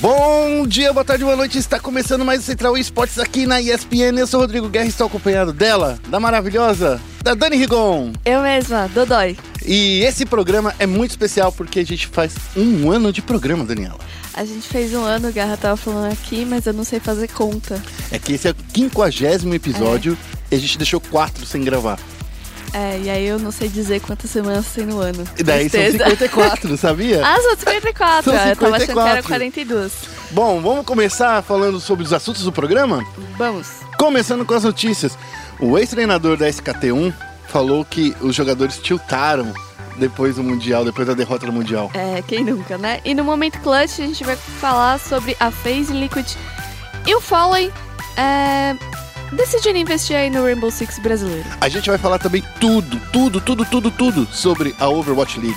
Bom dia, boa tarde, boa noite. Está começando mais o Central Esportes aqui na ESPN. Eu sou o Rodrigo Guerra e estou acompanhado dela, da maravilhosa, da Dani Rigon. Eu mesma, Dodói. E esse programa é muito especial porque a gente faz um ano de programa, Daniela. A gente fez um ano, o Garra tava falando aqui, mas eu não sei fazer conta. É que esse é o quinquagésimo episódio e a gente deixou quatro sem gravar. É, e aí eu não sei dizer quantas semanas tem no ano. E daí Tristeza. são 54, sabia? Ah, são 54. São Eu tava achando que era 54. 42. Bom, vamos começar falando sobre os assuntos do programa? Vamos. Começando com as notícias. O ex-treinador da SKT1 falou que os jogadores tiltaram depois do Mundial, depois da derrota do Mundial. É, quem nunca, né? E no momento clutch a gente vai falar sobre a FaZe Liquid e o Fallen é, decidiram investir aí no Rainbow Six brasileiro. A gente vai falar também tudo, tudo, tudo, tudo, tudo sobre a Overwatch League.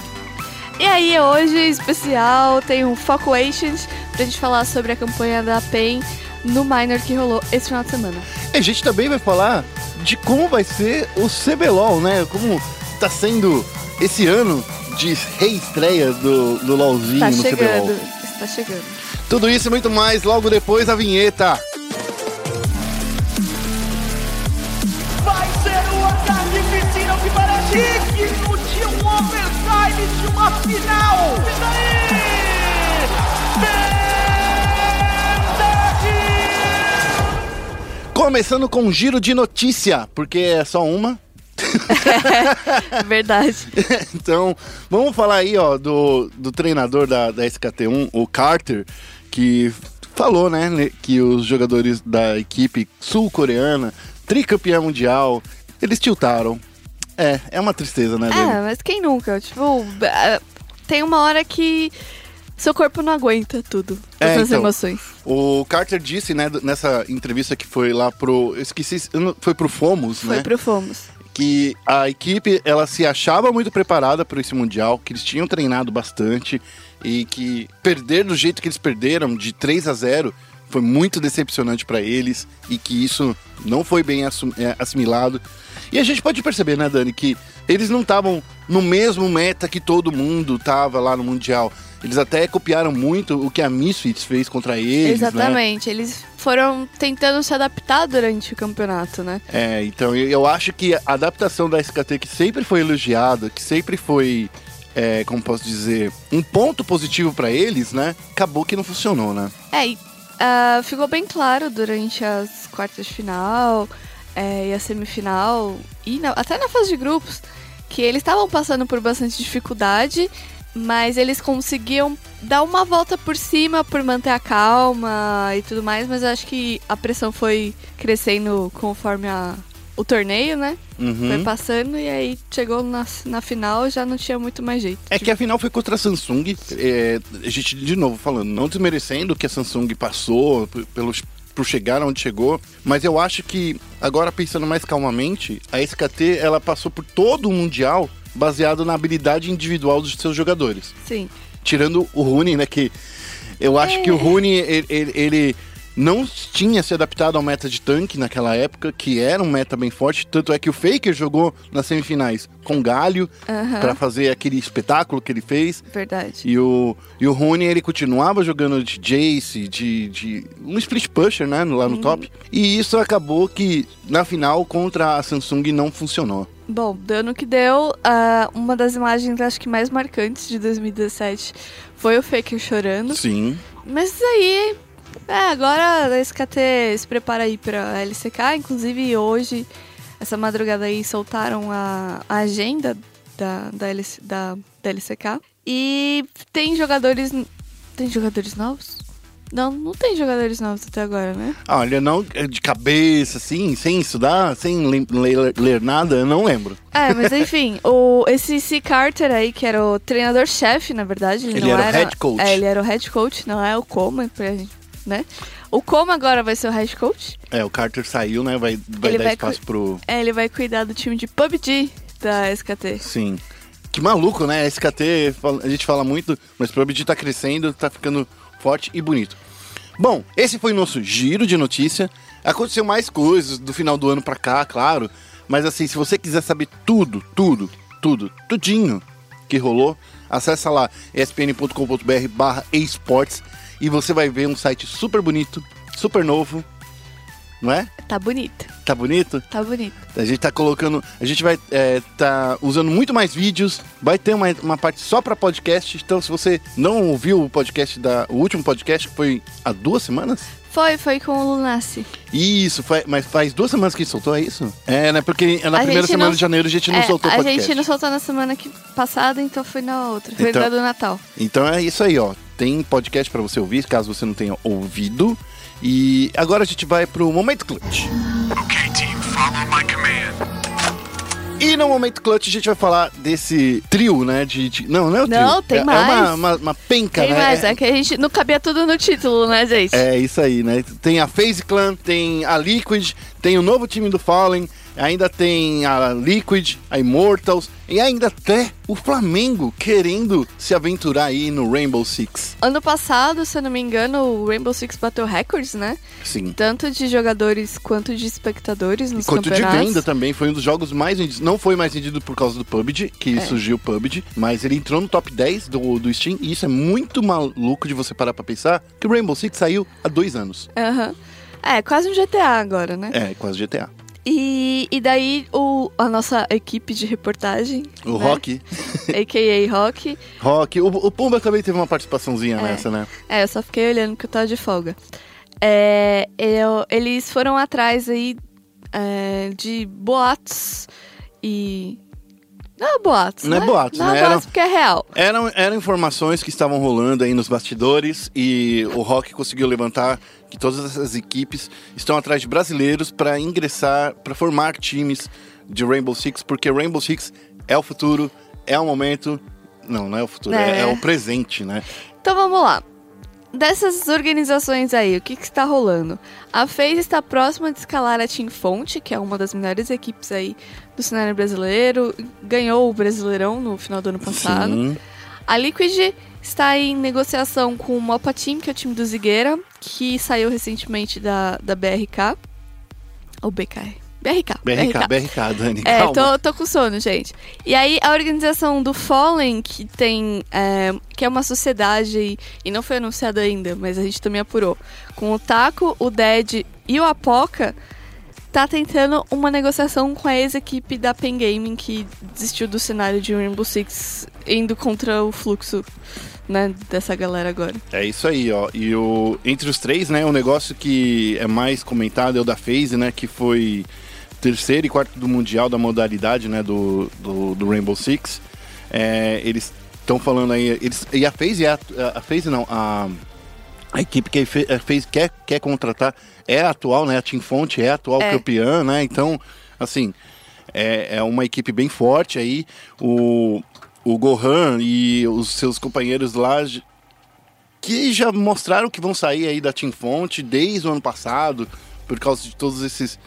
E aí, hoje, especial, tem um Focuations pra gente falar sobre a campanha da PEN no Minor que rolou esse final de semana. E a gente também vai falar de como vai ser o CBLOL, né? Como tá sendo esse ano de reestreia do, do LOLzinho Tá no CBLOL. chegando, está chegando. Tudo isso e muito mais logo depois da vinheta. De uma final. E daí? Começando com um giro de notícia, porque é só uma. Verdade. então, vamos falar aí, ó, do, do treinador da, da SKT1, o Carter, que falou, né, que os jogadores da equipe sul-coreana, tricampeã mundial, eles tiltaram. É, é uma tristeza, né? É, mas quem nunca? Tipo, é, tem uma hora que seu corpo não aguenta tudo. É, Essas então. emoções. O Carter disse, né, nessa entrevista que foi lá pro. Eu esqueci, foi pro Fomos, Foi né? pro Fomos. que a equipe ela se achava muito preparada para esse mundial, que eles tinham treinado bastante e que perder do jeito que eles perderam, de 3 a 0, foi muito decepcionante para eles e que isso não foi bem é, assimilado. E a gente pode perceber, né, Dani, que eles não estavam no mesmo meta que todo mundo tava lá no mundial. Eles até copiaram muito o que a Misfits fez contra eles, né? Exatamente. Eles foram tentando se adaptar durante o campeonato, né? É, então eu, acho que a adaptação da SKT, que sempre foi elogiada, que sempre foi, é, como posso dizer, um ponto positivo pra eles, né? Acabou que não funcionou, né? É, e, ah, ficou bem claro durante as quartas de final é, e a semifinal, e na- até na fase de grupos, que eles estavam passando por bastante dificuldade, mas eles conseguiam dar uma volta por cima por manter a calma e tudo mais, mas acho que a pressão foi crescendo conforme a- o torneio, né? Uhum. Foi passando e aí chegou na, na final já não tinha muito mais jeito. É que a final foi contra a Samsung. é, a gente, de novo, falando, não desmerecendo que a Samsung passou pelos, por chegar onde chegou, mas eu acho que, agora pensando mais calmamente, a SKT ela passou por todo o Mundial baseado na habilidade individual dos seus jogadores. Sim. tirando o Rune, né? Que eu acho que o Rune, ele, ele- ele não tinha se adaptado ao meta de tanque naquela época, que era um meta bem forte. Tanto é que o Faker jogou nas semifinais com Galho Aham. pra fazer aquele espetáculo que ele fez. Verdade. E o, e o Rune, ele continuava jogando de Jace, de, de um split pusher, né, lá no top. E isso acabou que, na final, contra a Samsung, não funcionou. Bom, dando que deu, ah, uma das imagens acho que mais marcantes de 2017 foi o Faker chorando. Sim. Mas isso aí, é, agora a SKT se prepara aí pra LCK, inclusive hoje, essa madrugada aí, soltaram a, a agenda da, da, LC, da, da LCK. E tem jogadores. Tem jogadores novos? Não, não tem jogadores novos até agora, né? Ah, Olha, não é de cabeça, assim, sem estudar, sem le- ler, ler nada, eu não lembro. É, mas enfim, o, esse C. Carter aí, que era o treinador-chefe, na verdade. Ele, Ele não era o head coach. É, ele era o head coach, não é o Coma, pra gente, né? O Coma agora vai ser o head coach. É, o Carter saiu, né? Vai, vai Ele dar vai espaço pro. É, ele vai cuidar do time de PUBG da SKT. Sim. Que maluco, né? SKT, fala- a gente fala muito, mas o PUBG tá crescendo, tá ficando forte e bonito. Bom, esse foi o nosso giro de notícia. Aconteceu mais coisas do final do ano pra cá, claro. Mas assim, se você quiser saber tudo, tudo, tudo, tudinho que rolou, acessa lá espn.com.br barra esportes e você vai ver um site super bonito, super novo, não é? Tá bonito, Tá bonito? tá bonito. A gente tá colocando. A gente vai é, tá usando muito mais vídeos. Vai ter uma, uma parte só pra podcast. Então, se você não ouviu o podcast da. O último podcast, que foi há duas semanas? Foi, foi com o Lunassi. Isso, foi, mas faz duas semanas que a gente soltou, é isso? É, né? Porque na A primeira semana não- de janeiro a gente não É, soltou o a podcast. gente não soltou na semana que passada, então foi na outra. Foi Então- da do Natal. Então é isso aí, ó. Tem podcast pra você ouvir, caso você não tenha ouvido. E agora a gente vai pro Momento Clutch. Okay, team, follow my command. E no Momento Clutch a gente vai falar desse trio, né? De, de- não, não é o trio. Não, tem é, mais. É uma, uma, uma penca, Tem né? mais, É- é que a gente não cabia tudo no título, né, gente? É isso aí, né? Tem a FaZe Clan, tem a Liquid, tem o novo time do Fallen, ainda tem a Liquid, a Immortals e ainda até o Flamengo querendo se aventurar aí no Rainbow Six. Ano passado, se eu não me engano, o Rainbow Six bateu recordes, né? Sim. Tanto de jogadores quanto de espectadores nos Quanto de campeonatos. venda também, foi um dos jogos mais vendidos. Não foi mais vendido por causa do PUBG, que É. surgiu o PUBG, mas ele entrou no top 10 do, do Steam, e isso é muito maluco de você parar pra pensar, que o Rainbow Six saiu há dois anos. Aham. É, quase um GTA agora, né? É, quase GTA. E, e daí o, a nossa equipe de reportagem, O né? Rock, a.k.a. Rock, Rock, o, o Pumba também teve uma participaçãozinha É. nessa, né? É, eu só fiquei olhando porque eu tava de folga. É, eu- eles foram atrás aí é, de boatos e. Não é boatos, Não é né? boatos, Não né? é Era- boatos porque é real. Eram, eram informações que estavam rolando aí nos bastidores e o Rock conseguiu levantar que todas essas equipes estão atrás de brasileiros para ingressar, para formar times de Rainbow Six, porque Rainbow Six é o futuro, é o momento. Não, não é o futuro, é, É. é o presente, né? Então vamos lá. Dessas organizações aí, o que está rolando? A FaZe está próxima de escalar a Team Fonte, que é uma das melhores equipes aí do cenário brasileiro. Ganhou o Brasileirão no final do ano passado. Sim. A Liquid está em negociação com o Mopa Team, que é o time do Zigueira, que saiu recentemente da, da BRK. Ou BK. BRK. BRK, BRK, Dani, É, calma. tô, tô com sono, gente. E aí, a organização do Fallen, que tem. é, que é uma sociedade, e, não foi anunciada ainda, mas a gente também apurou. Com o Taco, o Dead e o Apoca, tá tentando uma negociação com a ex-equipe da Pen Gaming, que desistiu do cenário de Rainbow Six, indo contra o fluxo. Né, dessa galera agora. É isso aí, ó. E o, entre os três, né, o negócio que é mais comentado é o da FaZe, né, que foi terceiro e quarto do Mundial da modalidade, né, do, do, do Rainbow Six. É, eles estão falando aí, eles, e a FaZe, é a, a FaZe não, a, a equipe que a Fa- a FaZe quer, quer contratar é a atual, né, a Team Fonte é a atual É. campeã, né, então, assim, é, é uma equipe bem forte aí, o, o Gohan e os seus companheiros lá que já mostraram que vão sair aí da Team Fonte desde o ano passado, por causa de todos esses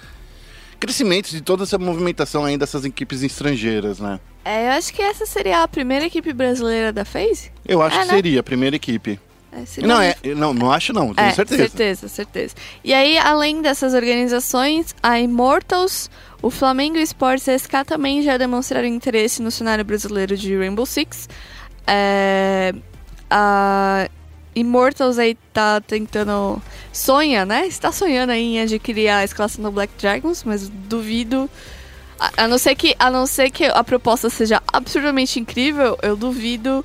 crescimentos, de toda essa movimentação aí dessas equipes estrangeiras, né? É, eu acho que essa seria a primeira equipe brasileira da FaZe. Eu acho É, que né? seria a primeira equipe. É, Não, é, não, não acho não, tenho é, certeza. certeza, certeza. E aí, além dessas organizações, a Immortals, o Flamengo e a SK também já demonstraram interesse no cenário brasileiro de Rainbow Six. É, a Immortals aí tá tentando. Sonha, né? Está sonhando aí em adquirir a escalação do Black Dragons, mas duvido. A, a não ser que, a não ser que a proposta seja absurdamente incrível, eu duvido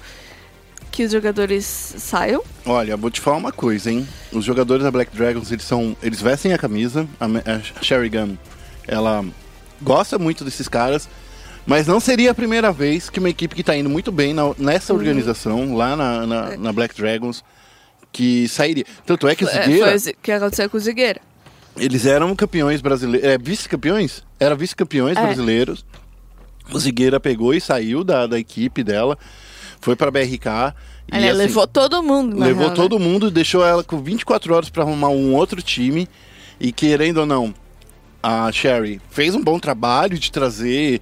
que os jogadores saiam. Olha, vou te falar uma coisa, hein? Os jogadores da Black Dragons, eles são, eles vestem a camisa, a, a Sherry Gunn, ela gosta muito desses caras, mas não seria a primeira vez que uma equipe que tá indo muito bem na- nessa organização, lá na, na, na Black Dragons, que sairia. Tanto é que o É, Zigueira, foi o que aconteceu com o Zigueira. eles eram campeões brasileiros, é, vice-campeões? Era vice-campeões É. brasileiros. O Zigueira pegou e saiu da, da equipe dela, foi pra BRK. e, Ela assim, levou todo mundo, levou real, né? todo mundo e deixou ela com 24 horas pra arrumar um outro time. E querendo ou não, a Sherry fez um bom trabalho de trazer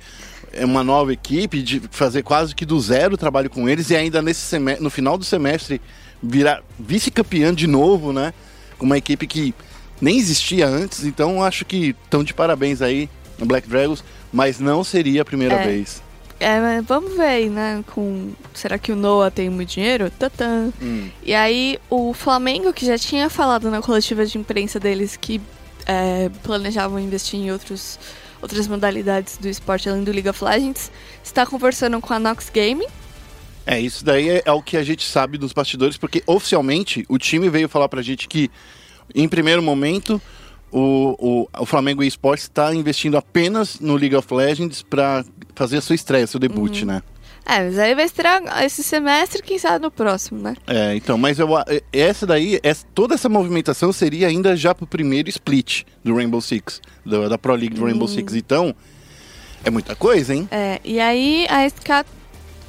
uma nova equipe, de fazer quase que do zero o trabalho com eles e ainda nesse semestre, no final do semestre virar vice-campeã de novo, né? Com uma equipe que nem existia antes, então acho que estão de parabéns aí no Black Dragons, mas não seria a primeira É. vez. É, vamos ver aí, né? Com, será que o Noah tem muito dinheiro? Tatã. Hum. E aí, o Flamengo, que já tinha falado na coletiva de imprensa deles que é, planejavam investir em outros, outras modalidades do esporte além do League of Legends, está conversando com a Nox Gaming. É, isso daí é, é o que a gente sabe dos bastidores, porque oficialmente o time veio falar pra gente que, em primeiro momento, o, o, o Flamengo eSports está investindo apenas no League of Legends pra fazer a sua estreia, seu debut, né? É, mas aí vai estrear esse semestre, quem sabe no próximo, né? É, então, mas eu, essa daí, essa- toda essa movimentação seria ainda já pro primeiro split do Rainbow Six, do- da Pro League do Rainbow Six. Então, é muita coisa, hein? É, e aí a SK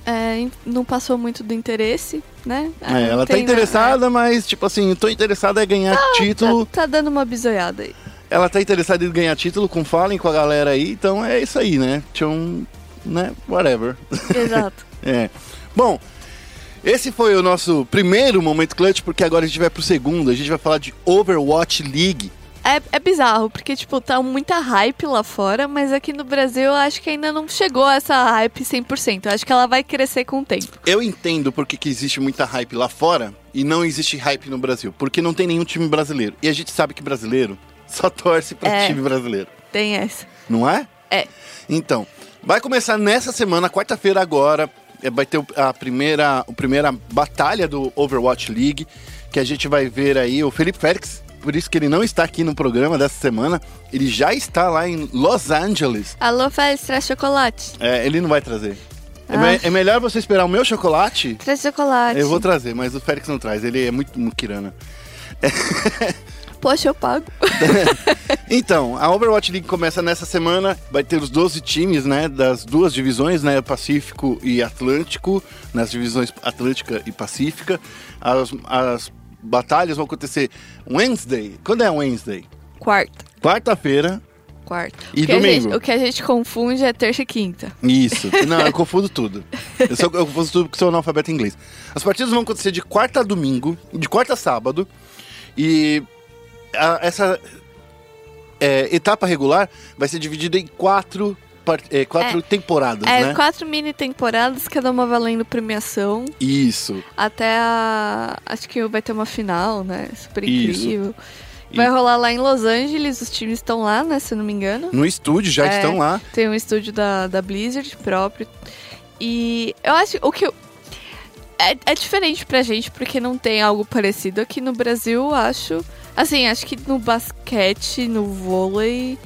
é, não passou muito do interesse, né? É, ela tá na- interessada, mas, tipo assim, tô interessada em ganhar título. Tá, tá dando uma bisoiada aí. Ela tá interessada em ganhar título com Fallen, com a galera aí, então é isso aí, né? Tinha um. né? Whatever. Exato. É. Bom, esse foi o nosso primeiro momento clutch, porque agora a gente vai pro segundo. A gente vai falar de Overwatch League. É, é bizarro, porque, tipo, tá muita hype lá fora, mas aqui no Brasil eu acho que ainda não chegou essa hype 100%. Eu acho que ela vai crescer com o tempo. Eu entendo porque que existe muita hype lá fora e não existe hype no Brasil. Porque não tem nenhum time brasileiro. E a gente sabe que brasileiro só torce pra É. time brasileiro. Tem essa. Não é? É. Então, vai começar nessa semana, quarta-feira agora, é, vai ter a primeira, a primeira batalha do Overwatch League, que a gente vai ver aí o Felipe Félix, por isso que ele não está aqui no programa dessa semana, ele já está lá em Los Angeles. Alô, Félix, traz chocolate. É, ele não vai trazer. É, Ah. me- é melhor você esperar o meu chocolate. Traz chocolate. Eu vou trazer, mas o Félix não traz, ele é muito muquirana. Poxa, eu pago. Então, a Overwatch League começa nessa semana, vai ter os 12 times, né, das duas divisões, né, Pacífico e Atlântico, nas divisões Atlântica e Pacífica. As, as batalhas vão acontecer Wednesday. Quando é Wednesday? Quarta. Quarta-feira. Quarta. E o domingo? gente- o que a gente confunde é terça e quinta. Isso. Não, eu confundo tudo. Eu, sou, eu confundo tudo porque sou analfabeto em inglês. As partidas vão acontecer de quarta a domingo, de quarta a sábado. E a- essa é, etapa regular vai ser dividida em quatro, é, quatro temporadas, É, né? quatro mini temporadas, cada uma valendo premiação. Isso. Até a. Acho que vai ter uma final, né? Super Isso. incrível. Vai E- rolar lá em Los Angeles, os times estão lá, né? Se eu não me engano. No estúdio já É. estão lá. Tem um estúdio da, da Blizzard próprio. E eu acho o que eu- é, é diferente pra gente porque não tem algo parecido aqui no Brasil, eu acho. Assim, acho que no basquete, no vôlei,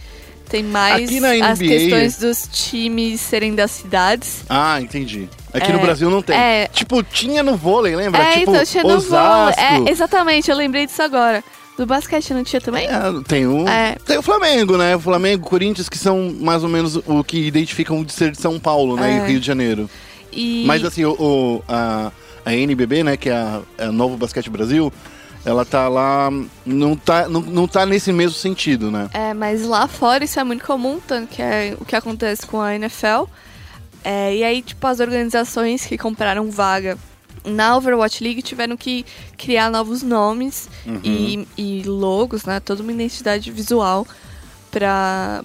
tem mais na as NBA questões dos times serem das cidades. Ah, entendi. Aqui É, no Brasil não tem. é. Tipo, tinha no vôlei, lembra? é, tipo, então tinha no vôlei. Osasco. É, exatamente, eu lembrei disso agora. Do basquete não tinha também? É, tem o, É. tem o Flamengo, né? O Flamengo, Corinthians, que são mais ou menos o que identificam de ser de São Paulo, né? É. E Rio de Janeiro. E... Mas assim, o, o- a, a NBB, né? Que é a, é a Novo Basquete Brasil, ela tá lá. Não tá, não, não tá nesse mesmo sentido, né? É, mas lá fora isso é muito comum, tanto que é o que acontece com a NFL. É, e aí, tipo, as organizações que compraram vaga na Overwatch League tiveram que criar novos nomes e, e logos, né? Toda uma identidade visual para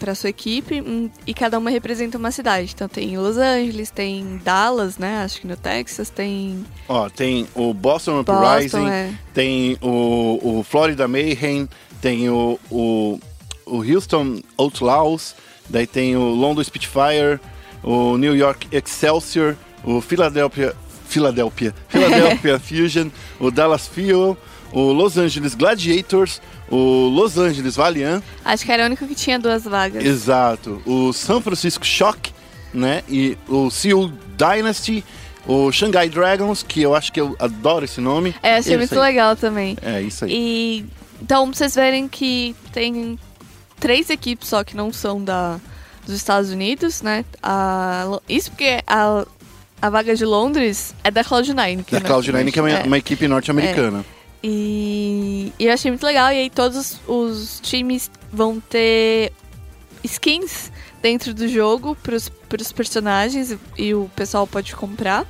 para sua equipe e cada uma representa uma cidade. Então tem Los Angeles, tem Dallas, né? Acho que no Texas tem Ó, tem o Boston Boston, Uprising, é. tem o, o Florida Mayhem, tem o, o, o Houston Outlaws, daí tem o London Spitfire, o New York Excelsior, o Philadelphia, Philadelphia, Philadelphia Fusion, o Dallas Fuel, o Los Angeles Gladiators, o Los Angeles Valiant, Acho que era o único que tinha duas vagas. exato, o San Francisco Shock, né, e o Seoul Dynasty, o Shanghai Dragons, que eu acho que eu adoro esse nome. É, achei Isso muito legal também. É isso aí. E então pra vocês verem que tem três equipes só que não são da dos Estados Unidos, né? A, isso porque a, a vaga de Londres é da Cloud9. Da Cloud9, que é uma, É. uma equipe norte-americana. E, e eu achei muito legal. E aí todos os, os times vão ter skins dentro do jogo pros, pros personagens e o pessoal pode comprar,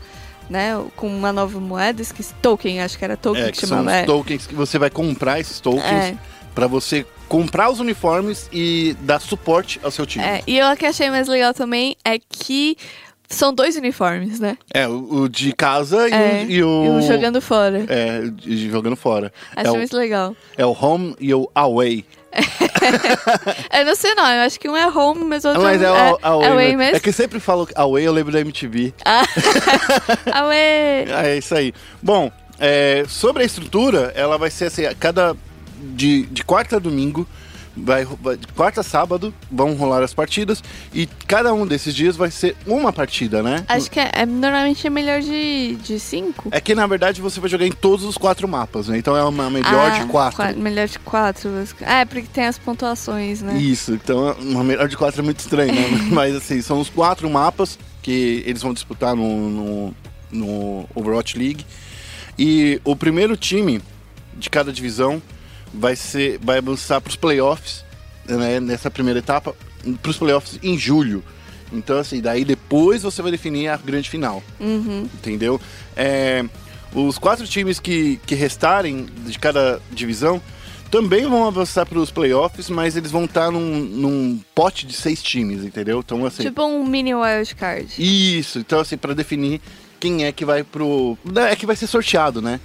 né? Com uma nova moeda, esqueci, token, acho que era token É, que, que são chamava. os é. tokens que você vai comprar esses tokens É. Pra você comprar os uniformes e dar suporte ao seu time. É, e eu que achei mais legal também é que são dois uniformes, né? É, o, o de casa e, É, o, e o. e o jogando fora. É, de jogando fora. É Achei o, muito legal. é o home e o away. Eu não sei não, eu acho que um é home, mas o outro Mas é, o é, away. é away mesmo. É que eu sempre falo away, eu lembro da MTV. Away. Ah, é isso aí. Bom, é, sobre a estrutura, ela vai ser assim, a cada de, de quarta a domingo, vai, vai- de quarta a sábado vão rolar as partidas e cada um desses dias vai ser uma partida, né? Acho que é, é- normalmente é melhor de, de cinco. É que na verdade você vai jogar em todos os quatro mapas, né? Então é uma melhor Ah, de quatro. qua- melhor de quatro. É, porque tem as pontuações, né? Isso, então uma melhor de quatro é muito estranho, né? Mas assim, são os quatro mapas que eles vão disputar no, no, no Overwatch League. E o primeiro time de cada divisão vai ser vai avançar para os playoffs, né? Nessa primeira etapa, para os playoffs em julho. Então, assim, daí depois você vai definir a grande final Uhum. entendeu? É, os quatro times que, que restarem de cada divisão também vão avançar para os playoffs, mas eles vão estar num, num pote de seis times, entendeu? Então, assim. Tipo um mini wildcard. Isso, então, assim, para definir quem é que vai pro. É que vai ser sorteado, né?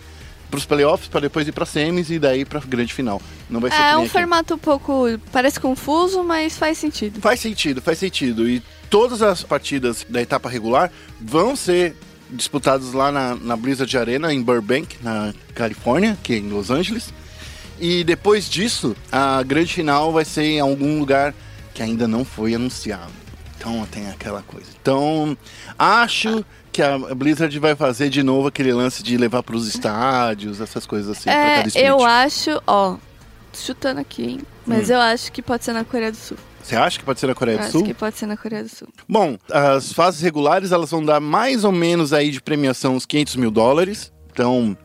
Pros playoffs, para depois ir pra semis e daí pra grande final. Não vai ser É um aqui. formato um pouco. Parece confuso, mas faz sentido. Faz sentido, faz sentido. E todas as partidas da etapa regular vão ser disputadas lá na, na Blizzard Arena, em Burbank, na Califórnia, que é em Los Angeles. E depois disso, a grande final vai ser em algum lugar que ainda não foi anunciado. Então tem aquela coisa. Então, acho que a Blizzard vai fazer de novo aquele lance de levar para os estádios, essas coisas assim, é, eu acho, ó, chutando aqui, hein? Mas Hum. eu acho que pode ser na Coreia do Sul. Você acha que pode ser na Coreia Eu do acho Sul? que pode ser na Coreia do Sul. Bom, as fases regulares elas vão dar mais ou menos aí de premiação uns 500 mil dólares. Então,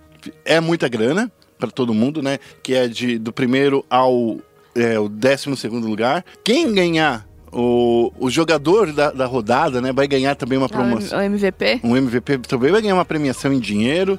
é muita grana para todo mundo, né? Que é de, do primeiro ao é, o décimo segundo lugar. Quem ganhar, o, o jogador da, da rodada, né? Vai ganhar também uma promoção. O MVP? Um MVP também vai ganhar uma premiação em dinheiro.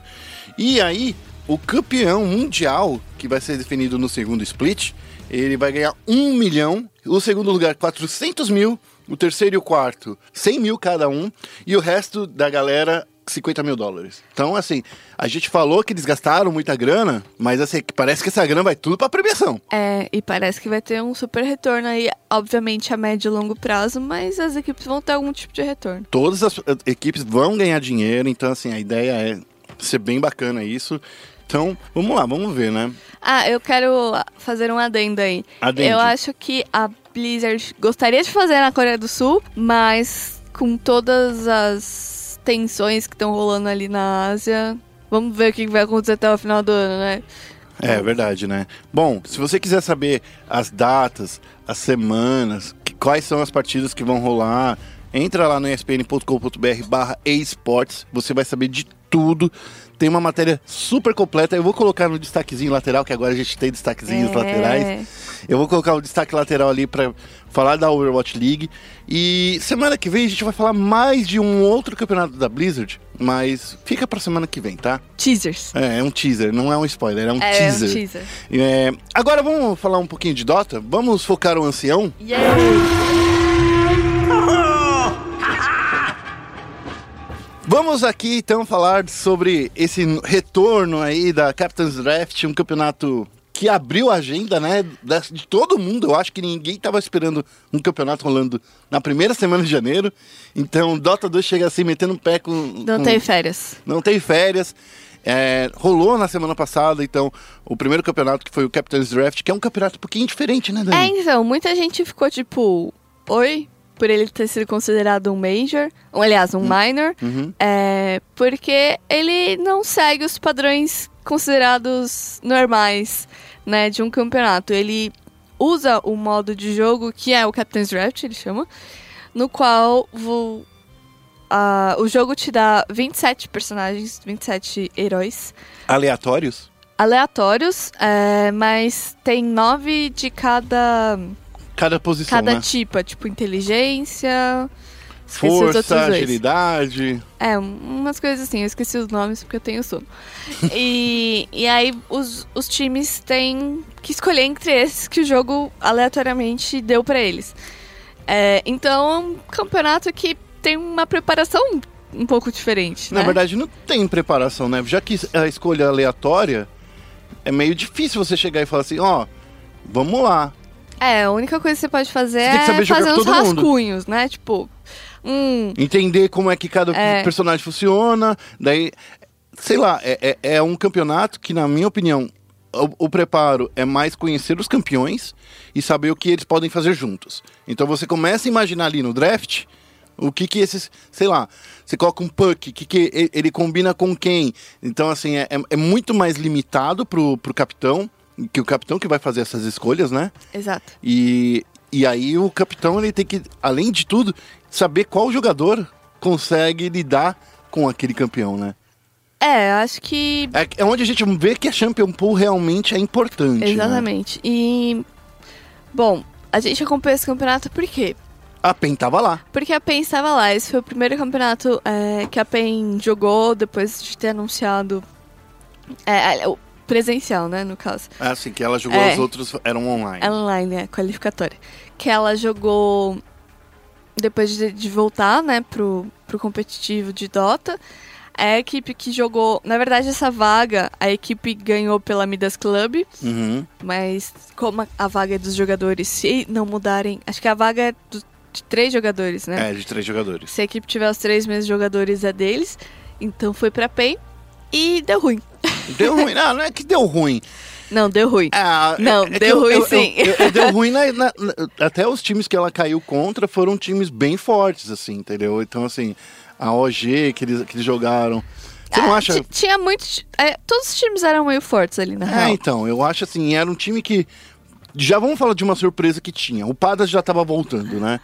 E aí, o campeão mundial, que vai ser definido no segundo split, ele vai ganhar um milhão. O segundo lugar, 400 mil. O terceiro e o quarto, 100 mil cada um. E o resto da galera, 50 mil dólares. Então, assim, a gente falou que eles gastaram muita grana, mas assim, parece que essa grana vai tudo pra premiação. É, e parece que vai ter um super retorno aí, obviamente a médio e longo prazo, mas as equipes vão ter algum tipo de retorno. Todas as eh, equipes vão ganhar dinheiro, então, assim, a ideia é ser bem bacana isso. Então, vamos lá, vamos ver, né? Ah, eu quero fazer um adendo aí. Adende. Eu acho que a Blizzard gostaria de fazer na Coreia do Sul, mas com todas as tensões que estão rolando ali na Ásia, vamos ver o que vai acontecer até o final do ano, né? É verdade, né? Bom, se você quiser saber as datas, as semanas, que- quais são as partidas que vão rolar, entra lá no espn.com.br barra esportes, você vai saber de tudo. Tem uma matéria super completa. Eu vou colocar no destaquezinho lateral, que agora a gente tem destaquezinhos É. laterais. Eu vou colocar o destaque lateral ali pra falar da Overwatch League. E semana que vem a gente vai falar mais de um outro campeonato da Blizzard, mas fica pra semana que vem, tá? Teasers. É, é um teaser, não é um spoiler, é um É, teaser. um teaser. É, agora vamos falar um pouquinho de Dota? Vamos focar o ancião? E Vamos aqui então falar sobre esse retorno aí da Captain's Draft, um campeonato que abriu a agenda, né, de todo mundo. Eu acho que ninguém estava esperando um campeonato rolando na primeira semana de janeiro. Então, Dota 2 chega assim metendo o pé com Não com- tem férias. não tem férias. É, rolou na semana passada, então, o primeiro campeonato que foi o Captain's Draft, que é um campeonato um pouquinho diferente, né, É, Dani? então, muita gente ficou tipo, oi, por ele ter sido considerado um major, ou aliás, um minor, Uhum. é, porque ele não segue os padrões considerados normais, né, de um campeonato. Ele usa o modo de jogo que é o Captain's Draft, ele chama, no qual vo- a- o jogo te dá 27 personagens, 27 heróis Aleatórios? aleatórios, é, mas tem nove de cada Cada posição, cada né? tipo, é tipo inteligência, Força, dois. agilidade. É, um- umas coisas assim, eu esqueci os nomes porque eu tenho sono. e, e aí os, os times têm que escolher entre esses que o jogo aleatoriamente deu pra eles. É, então é um campeonato que tem uma preparação um pouco diferente, Na né? verdade, não tem preparação, né? Já que a escolha é aleatória, é meio difícil você chegar e falar assim, ó, vamos lá. É, a única coisa que você pode fazer Você é fazer uns todo mundo. rascunhos, né? Tipo, hum, Entender como é que cada É. personagem funciona. Daí, sei lá, é, é, é um campeonato que, na minha opinião, o, o preparo é mais conhecer os campeões e saber o que eles podem fazer juntos. Então você começa a imaginar ali no draft o que que esses, sei lá, você coloca um puck, que que ele combina com quem. Então, assim, é, é- é muito mais limitado pro, pro capitão, que o capitão que vai fazer essas escolhas, né? exato. E, e aí o capitão ele tem que, além de tudo, saber qual jogador consegue lidar com aquele campeão, né? É, acho que É, é onde a gente vê que a Champion Pool realmente é importante. né? Exatamente. E. Bom, a gente acompanhou esse campeonato por quê? A PEN tava lá. Porque a PEN estava lá. Esse foi o primeiro campeonato é, que a PEN jogou depois de ter anunciado. É, é, o presencial, né, no caso. Assim, que ela jogou, É. os outros eram online. Online, é, qualificatória. Que ela jogou depois de, de voltar, né, pro, pro competitivo de Dota. A equipe que jogou. Na verdade, essa vaga, a equipe ganhou pela Midas Club. Uhum. Mas como a- a vaga é dos jogadores, se não mudarem. Acho que a vaga é do- de três jogadores, né? É, de três jogadores. Se a equipe tiver os três mesmos jogadores, é deles. Então foi pra PEN e deu ruim. Deu ruim. Não, não é que deu ruim. Não, deu ruim. Ah, Não, é- é que deu eu- ruim eu- sim. eu- eu- deu ruim na, na- Até os times que ela caiu contra foram times bem fortes, assim, entendeu? Então, assim, a OG que eles, que eles jogaram. Você não Ah, acha. ti- Tinha muitos. é, todos os times eram meio fortes ali, na É, real. então, eu acho assim, era um time que. Já vamos falar de uma surpresa que tinha. O Pada já tava voltando, né?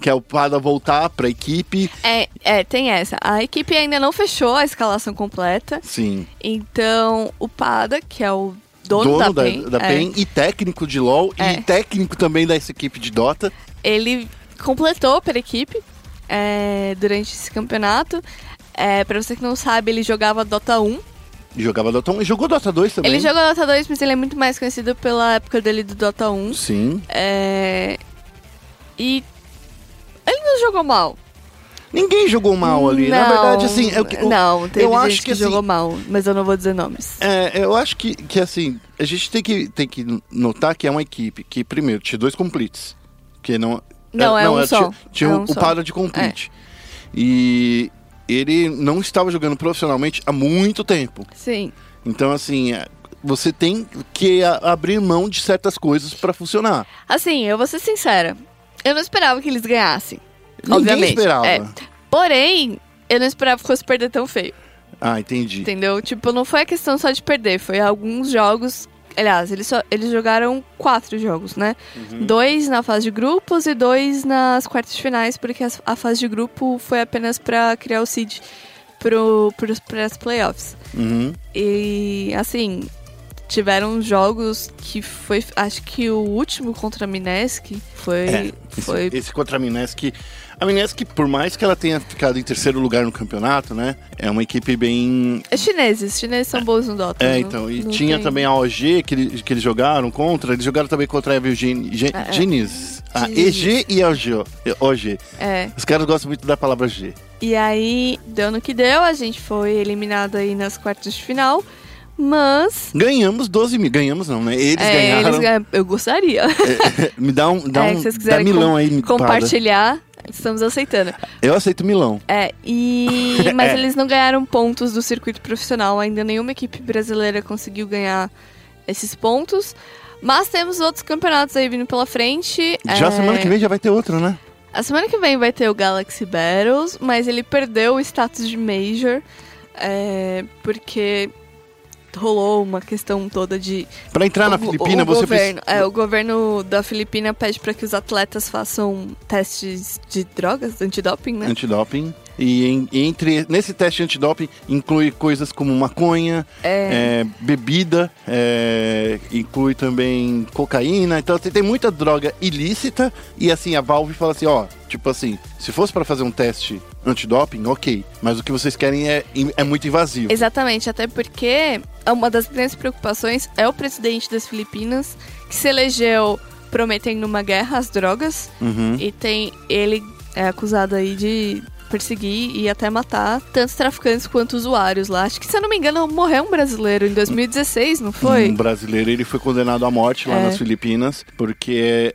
Que é o Pada voltar pra equipe. É, é, tem essa. A equipe ainda não fechou a escalação completa. Sim. Então, o Pada, que é o dono, Dono da, PEN, da é, PEN e técnico de LoL É. e técnico também dessa equipe de Dota. ele completou pela equipe é, durante esse campeonato. É, pra você que não sabe, ele jogava Dota 1. E jogava Dota 1 e jogou Dota 2 também. Ele jogou Dota 2, mas ele é muito mais conhecido pela época dele do Dota 1. Sim. É, e ele não jogou mal. Ninguém jogou mal ali. Na Não, verdade, assim. É que, o- não, teve eu acho que, que, assim, jogou mal, mas eu não vou dizer nomes. É, eu acho que, que assim, a gente tem que, tem que notar que é uma equipe que, primeiro, tinha dois completes. Que não. Não, é um era- só. Tinha, tinha É o- um o só. É. para de complete. E ele não estava jogando profissionalmente há muito tempo. Sim. Então, assim, é, você tem que abrir mão de certas coisas pra funcionar. Assim, eu vou ser sincera. Eu não esperava que eles ganhassem. Ninguém obviamente. esperava. É. Porém, eu não esperava que fosse perder tão feio. Ah, entendi. Entendeu? Tipo, não foi a questão só de perder, foi alguns jogos. Aliás, eles, só, eles jogaram quatro jogos, né? Uhum. Dois na fase de grupos e dois nas quartas de finais, porque as- a fase de grupo foi apenas pra criar o seed pro, pros, pras playoffs. Uhum. E, assim, tiveram jogos que foi. Acho que o último contra a Minesk foi. É, foi esse, esse contra a Minesk. A Minesk, por mais que ela tenha ficado em terceiro lugar no campeonato, né? É uma equipe bem. É chineses, chineses são bons no Dota. É, não- então. E tinha tem- também a OG que, ele- que eles jogaram contra. Eles jogaram também contra a Evil Gen- Gen- É, é. A Genies. EG e a OG. OG. É. Os caras gostam muito da palavra G. E aí, deu no que deu, a gente foi eliminado aí nas quartas de final. Mas. Ganhamos 12 mil. Ganhamos não, né? Eles é, ganharam. eles Eu gostaria. Me dá um, dá É, um se vocês dá milão com- aí, Compartilhar, estamos aceitando. Eu aceito milão. É, e. Mas É. eles não ganharam pontos do circuito profissional. Ainda nenhuma equipe brasileira conseguiu ganhar esses pontos. Mas temos outros campeonatos aí vindo pela frente. Já É, semana que vem já vai ter outro, né? A semana que vem vai ter o Galaxy Battles, mas ele perdeu o status de Major. é, porque rolou uma questão toda de Pra entrar na o- Filipina, o você governo, precisa. é, o governo da Filipina pede para que os atletas façam testes de drogas, antidoping, né? Antidoping. E em- entre nesse teste antidoping inclui coisas como maconha, É. é, bebida, é, inclui também cocaína. Então tem, tem muita droga ilícita. E assim, a Valve fala assim: ó, tipo assim, se fosse pra fazer um teste antidoping, ok. Mas o que vocês querem é, é muito invasivo. Exatamente, até porque uma das grandes preocupações é o presidente das Filipinas, que se elegeu prometendo uma guerra às drogas, Uhum. e tem ele é acusado aí de perseguir e até matar tantos traficantes quanto usuários lá. Acho que, se eu não me engano, morreu um brasileiro em 2016, não foi? Um brasileiro, ele foi condenado à morte lá É. nas Filipinas, porque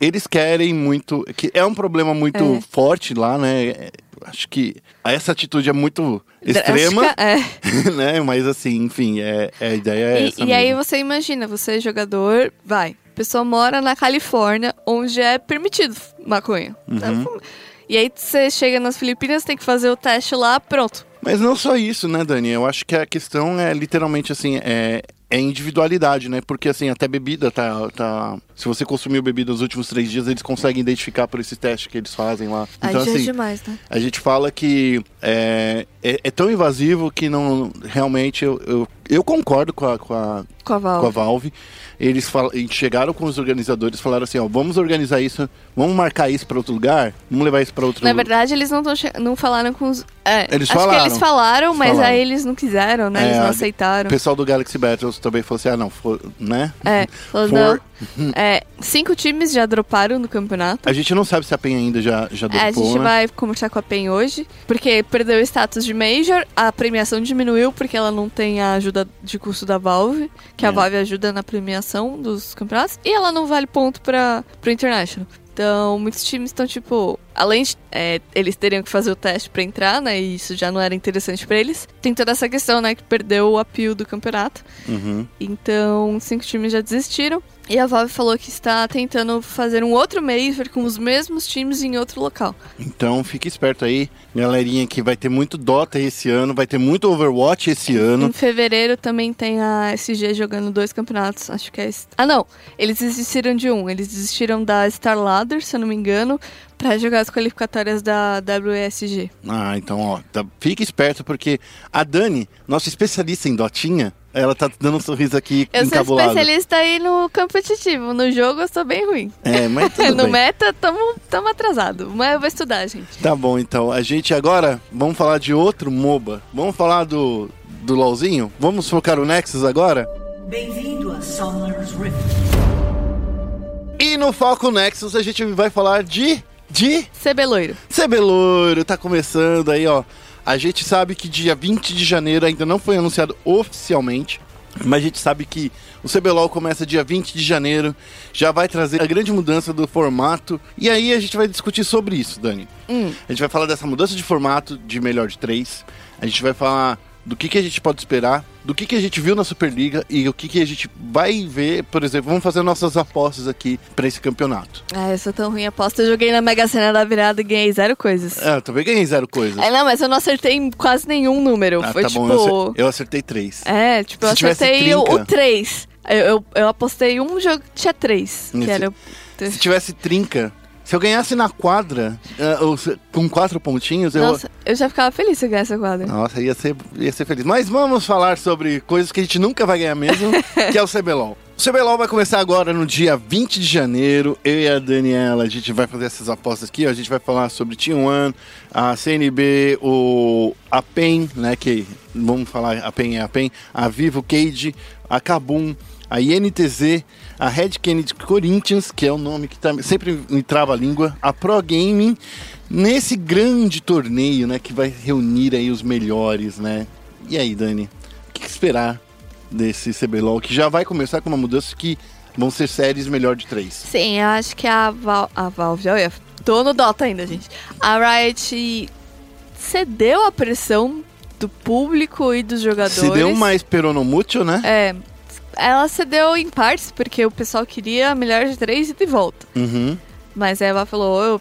eles querem muito. que É um problema muito É. forte lá, né? Acho que essa atitude é muito extrema, Drástica, É. né? Mas assim, enfim, é, é a ideia é E, essa. e aí mesmo. você imagina, você é jogador, vai. A pessoa mora na Califórnia, onde é permitido maconha. Uhum. fum- E aí você chega nas Filipinas, tem que fazer o teste lá, pronto. Mas não só isso, né, Dani? Eu acho que a questão é literalmente assim, é, é individualidade, né? Porque assim, até bebida tá, tá. Se você consumiu bebida nos últimos três dias, eles conseguem identificar por esse teste que eles fazem lá. Então, já é assim, demais, né? A gente fala que é, é, é tão invasivo que não realmente eu, eu, eu concordo com a, com a, Com a Valve. com a Valve. Eles fal- e chegaram com os organizadores falaram assim, ó, vamos organizar isso, vamos marcar isso para outro lugar, vamos levar isso para outro Na verdade, eles não, não falaram com os. É, Eles acho falaram. que eles falaram, mas Falaram. aí eles não quiseram, né? É, eles não a- aceitaram. O pessoal do Galaxy Battles também falou assim, ah, não, for, né? É, falou, For- não. É, cinco times já droparam no campeonato. A gente não sabe se a PEN ainda já, já É, a dropou, gente né? vai conversar com a PEN hoje, porque perdeu o status de Major, a premiação diminuiu porque ela não tem a ajuda de custo da Valve, que a É. Valve ajuda na premiação dos campeonatos, e ela não vale ponto para pro International. Então, muitos times estão, tipo, além de é, eles teriam que fazer o teste pra entrar, né? E isso já não era interessante pra eles. Tem toda essa questão, né? Que perdeu o appeal do campeonato. Uhum. Então, cinco times já desistiram. E a Valve falou que está tentando fazer um outro Major com os mesmos times em outro local. Então fique esperto aí, galerinha, que vai ter muito Dota esse ano, vai ter muito Overwatch esse ano. Em fevereiro também tem a SG jogando dois campeonatos. Acho que é. esse- Ah, não! Eles desistiram de um. Eles desistiram da Star Ladder, se eu não me engano, pra jogar as qualificatórias da WSG. Ah, então, ó, tá- fique esperto porque a Dani, nossa especialista em Dotinha, ela tá dando um sorriso aqui Eu sou encabulado. especialista aí no competitivo. No jogo eu sou bem ruim. É, mas tudo no bem. meta, tamo, tamo atrasado. Mas eu vou estudar, gente. Tá bom, então. A gente agora, vamos falar de outro MOBA. Vamos falar do, do LoLzinho? Vamos focar o Nexus agora? Bem-vindo a Summer's Rift. E no Foco Nexus a gente vai falar de... De... CB Loiro. Cebelouro, tá começando aí, ó. A gente sabe que dia 20 de janeiro ainda não foi anunciado oficialmente, mas a gente sabe que o CBLOL começa dia 20 de janeiro, já vai trazer a grande mudança do formato. E aí a gente vai discutir sobre isso, Dani. Hum. A gente vai falar dessa mudança de formato de melhor de três. A gente vai falar do que, que a gente pode esperar, do que, que a gente viu na Superliga e o que, que a gente vai ver, por exemplo, vamos fazer nossas apostas aqui pra esse campeonato. Ah, eu sou tão ruim aposta. Eu joguei na Mega Sena da virada e ganhei zero coisas. Ah, eu também ganhei zero coisas. É, não, mas eu não acertei em quase nenhum número. Ah, Foi tá tipo. bom, eu acer- eu acertei três. É, tipo, Se eu acertei o, o 3. Eu, eu, eu apostei um jogo que tinha três. Que era. Se tivesse trinca, se eu ganhasse na quadra, se- com quatro pontinhos, eu. Nossa, eu já ficava feliz se eu ganhasse a quadra. Nossa, ia ser, ia ser feliz. Mas vamos falar sobre coisas que a gente nunca vai ganhar mesmo, que é o CBLOL. O CBLOL vai começar agora no dia 20 de janeiro. Eu e a Daniela, a gente vai fazer essas apostas aqui. ó. A gente vai falar sobre Team One, a CNB, o, a PEN, né? Que vamos falar, a PEN é a PEN, a Vivo Cage, a Kabum, a INTZ, a Red Kennedy Corinthians, que é o nome que tá, sempre me trava a língua, a Pro Gaming, nesse grande torneio, né, que vai reunir aí os melhores, né? E aí, Dani, o que esperar desse CBLOL, que já vai começar com uma mudança que vão ser séries melhor de três? Sim, eu acho que a, Val, a Valve. Olha, tô no Dota ainda, gente. A Riot cedeu a pressão do público e dos jogadores. Se deu uma esperonomútil, né? É. Ela cedeu em partes, porque o pessoal queria a melhor de três e de volta. Uhum. Mas aí ela falou, eu.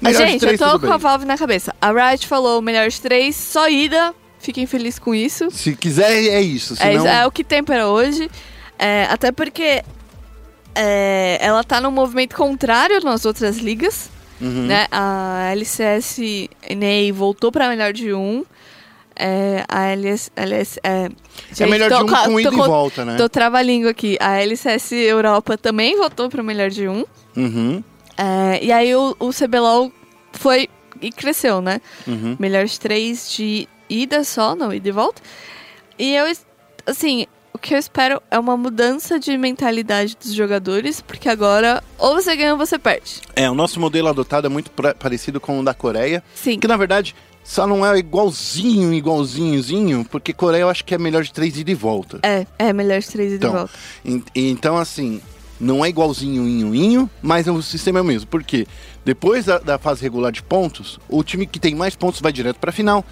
De Gente, três, eu tô com a bem. Valve na cabeça. A Riot falou melhor de três, só ida. Fiquem felizes com isso. Se quiser, é isso. É, Senão... é o que tem para hoje. É, até porque é, ela tá num movimento contrário nas outras ligas. Uhum. né? A LCS NA voltou pra melhor de um. É, a LS, LS, é, é gente, melhor tô de um com ida e volta, né? Tô trava-língua aqui. A LCS Europa também voltou pra melhor de um. Uhum, É, e aí o, o CBLOL foi e cresceu, né? uhum. Melhor de três de ida só, não, ida e volta. E eu, assim, o que eu espero é uma mudança de mentalidade dos jogadores, porque agora ou você ganha ou você perde. É, o nosso modelo adotado é muito parecido com o da Coreia, Sim. que na verdade só não é igualzinho, igualzinhozinho, porque Coreia eu acho que é melhor de três ida e volta. É, é melhor de três ida Então, e volta. En- Então, assim, não é igualzinho, inho, inho, mas o sistema é o mesmo. Porque depois da, da fase regular de pontos, o time que tem mais pontos vai direto para a final.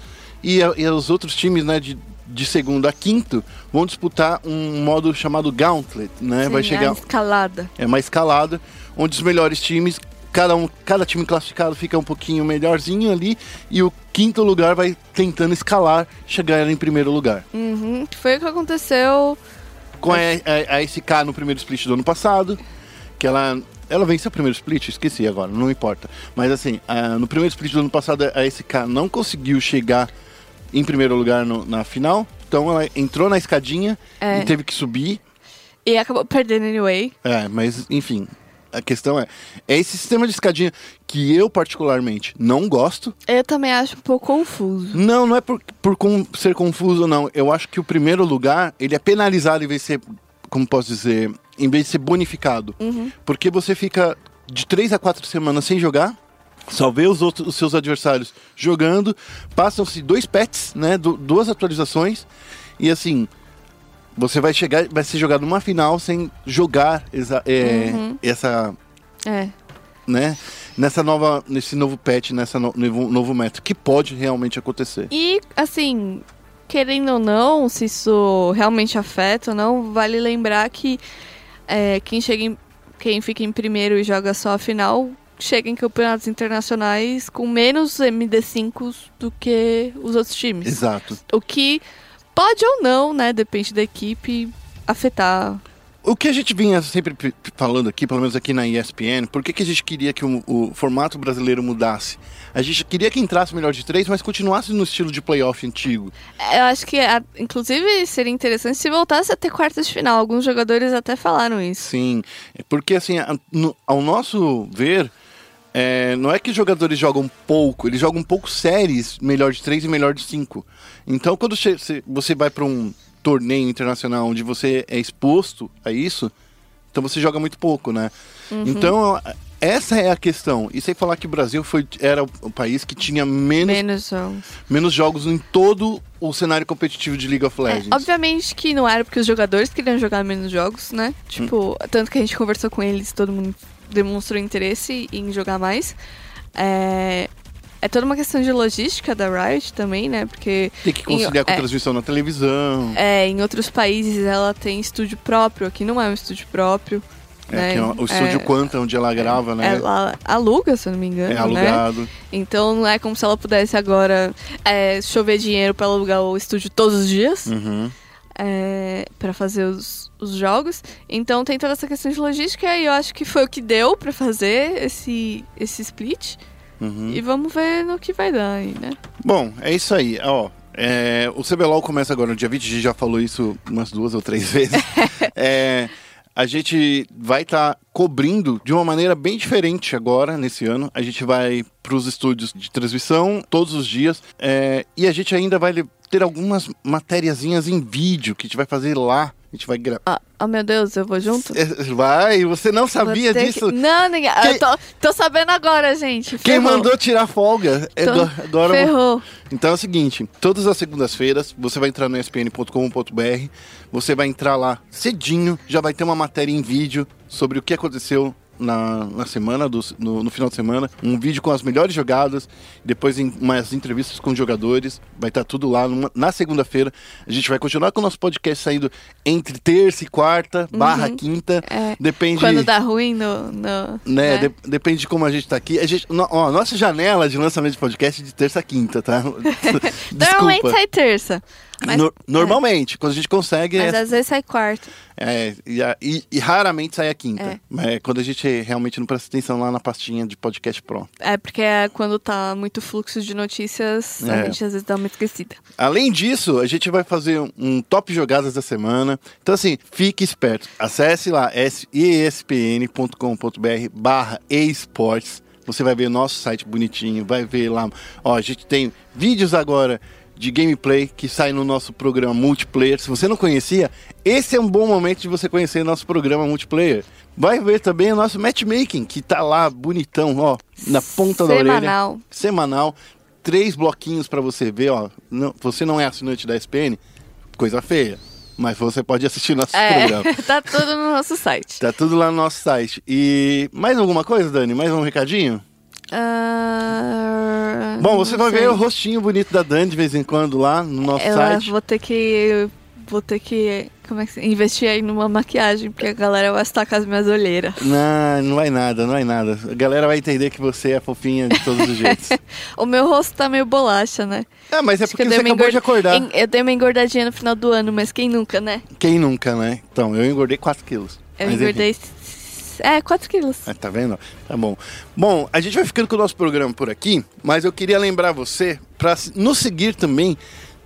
E, e os outros times, né, de, de segundo a quinto, vão disputar um modo chamado Gauntlet, né? Sim, vai a chegar. escalada. É uma escalada, onde os melhores times, cada, um, cada time classificado fica um pouquinho melhorzinho ali, e o quinto lugar vai tentando escalar, chegar em primeiro lugar. Uhum. Foi o que aconteceu. com a, a, a SK no primeiro split do ano passado, que ela. Ela venceu o primeiro split, esqueci agora, não importa. Mas assim, a- no primeiro split do ano passado, a SK não conseguiu chegar em primeiro lugar no- na final. Então ela entrou na escadinha É. e teve que subir. E acabou perdendo anyway. É, mas enfim. A questão é, é esse sistema de escadinha que eu particularmente não gosto. Eu também acho um pouco confuso. Não, não é por, por com- ser confuso, não. Eu acho que o primeiro lugar, ele é penalizado em vez de ser, como posso dizer, em vez de ser bonificado. Porque você fica de três a quatro semanas sem jogar, só vê os, outros, os seus adversários jogando, passam-se dois pets, né, du- duas atualizações, e assim, você vai chegar, vai ser jogado numa final sem jogar exa- é, essa É. né? Nessa nova, nesse novo patch, nessa no, novo, novo meta, que pode realmente acontecer. E, assim, querendo ou não, se isso realmente afeta ou não, vale lembrar que é, quem, chega em, quem fica em primeiro e joga só a final chega em campeonatos internacionais com menos MD5 do que os outros times. Exato. O que pode ou não, né, depende da equipe, afetar. O que a gente vinha sempre falando aqui, pelo menos aqui na ESPN, por que, que a gente queria que o, o formato brasileiro mudasse? A gente queria que entrasse melhor de três, mas continuasse no estilo de playoff antigo. Eu acho que, inclusive, seria interessante se voltasse a ter quartas de final. Alguns jogadores até falaram isso. Sim, é porque assim, ao nosso ver, é, não é que os jogadores jogam pouco, eles jogam pouco séries, melhor de três e melhor de cinco. Então, quando você vai para um torneio internacional onde você é exposto a isso, então você joga muito pouco, né? Então, a- essa é a questão. E sem falar que o Brasil foi, era o país que tinha menos, Menos jogos. menos jogos em todo o cenário competitivo de League of É, Legends. obviamente que não era porque os jogadores queriam jogar menos jogos, né? Tipo, Hum. tanto que a gente conversou com eles, todo mundo demonstrou interesse em jogar mais. É, é toda uma questão de logística da Riot também, né? Porque Tem que conciliar em, com a é, transmissão na televisão. é, em outros países ela tem estúdio próprio, aqui não é um estúdio próprio. É, né? é o estúdio É, Quanta, onde ela grava, né? Ela aluga, se eu não me engano, É né? alugado. Então não é como se ela pudesse agora é, chover dinheiro pra alugar o estúdio todos os dias. Uhum. é, para fazer os, os jogos. Então tem toda essa questão de logística e eu acho que foi o que deu para fazer esse, esse split. Uhum. E vamos ver no que vai dar aí, né? Bom, é isso aí. Ó, é, o CBLOL começa agora no dia 20, a gente já falou isso umas duas ou três vezes. É, a gente vai estar cobrindo de uma maneira bem diferente agora, nesse ano. A gente vai para os estúdios de transmissão todos os dias. é, e a gente ainda vai ter algumas matériazinhas em vídeo que a gente vai fazer lá. A gente vai gravar. Ah, oh meu Deus, eu vou junto? Vai, você não sabia disso? que- Não, ninguém. Quem- Eu tô, tô sabendo agora, gente. Quem Ferrou. mandou tirar folga? É Tô- do- Agora Ferrou. Então é o seguinte, todas as segundas-feiras você vai entrar no espn.com.br, você vai entrar lá cedinho, já vai ter uma matéria em vídeo sobre o que aconteceu na, na semana, do- no, no final de semana, um vídeo com as melhores jogadas, depois em umas entrevistas com jogadores, vai estar tudo lá numa- na segunda-feira. A gente vai continuar com o nosso podcast saindo entre terça e quarta, barra quinta, É, depende... Quando dá ruim no. no Né, de- depende de como a gente tá aqui. A gente, no- ó, nossa janela de lançamento de podcast é de terça a quinta, tá? Normalmente sai terça. Mas- No- normalmente, quando a gente consegue, Mas é, às vezes sai quarto. é, e, e- e raramente sai a quinta. É. Mas é quando a gente realmente não presta atenção lá na pastinha de podcast pro. É porque é quando tá muito fluxo de notícias, É. a gente às vezes dá uma esquecida. Além disso, a gente vai fazer um, um top jogadas da semana. Então, assim, fique esperto. Acesse lá espn.com.br barra esportes. Você vai ver o nosso site bonitinho, vai ver lá. Ó, a gente tem vídeos agora de gameplay que sai no nosso programa multiplayer. Se você não conhecia, esse é um bom momento de você conhecer nosso programa multiplayer. Vai ver também o nosso matchmaking, que tá lá bonitão, ó, na ponta da orelha Semanal. semanal, três bloquinhos pra você ver, ó. Não- você não é assinante da SPN, coisa feia, mas você pode assistir nosso programa. É, tá tudo no nosso site. Tá tudo lá no nosso site. E mais alguma coisa, Dani? Mais um recadinho? Ah, Bom, você vai sei. ver o rostinho bonito da Dani de vez em quando lá no nosso Eu site. vou ter que. Vou ter que. Como é que se- investir aí numa maquiagem, porque a galera vai estar com as minhas olheiras. Não, não vai nada, não vai nada. A galera vai entender que você é fofinha de todos os jeitos. O meu rosto tá meio bolacha, né? É, mas é Acho que porque você acabou de engorda- acordar. Eu dei uma engordadinha no final do ano, mas quem nunca, né? Quem nunca, né? Então, eu engordei 4 quilos. Eu Mas enfim. É, 4 quilos. Ah, tá vendo? Tá bom. Bom, a gente vai ficando com o nosso programa por aqui, mas eu queria lembrar você para nos seguir também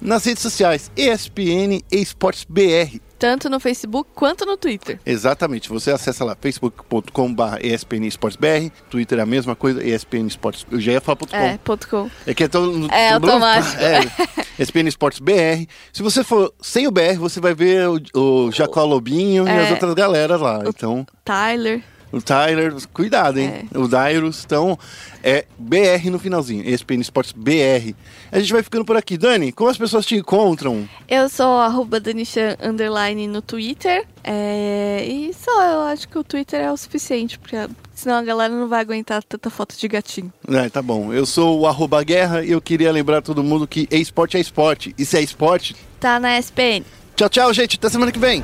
nas redes sociais ESPN Esportes BR. Tanto no Facebook quanto no Twitter. Exatamente, você acessa lá facebook.com.br ESPN Esportes BR, Twitter é a mesma coisa, ESPN Esportes. Eu já ia falar ponto .com. É, ponto .com. É que é tão. É, automático. É, ESPN Esportes BR. Se você for sem o BR, você vai ver o, o Jacó Lobinho e É. as outras galeras lá. Então. Tyler. O Tyler, cuidado, hein? O Dairos, então, é BR no finalzinho, ESPN Esportes BR. A gente vai ficando por aqui. Dani, como as pessoas te encontram? Eu sou arroba Danisha Underline no Twitter. É, e só, eu acho que o Twitter é o suficiente, porque senão a galera não vai aguentar tanta foto de gatinho. É, tá bom. Eu sou o arroba guerra e eu queria lembrar todo mundo que esporte é esporte. E se é esporte, Tá na SPN. tchau, tchau, gente. Até semana que vem.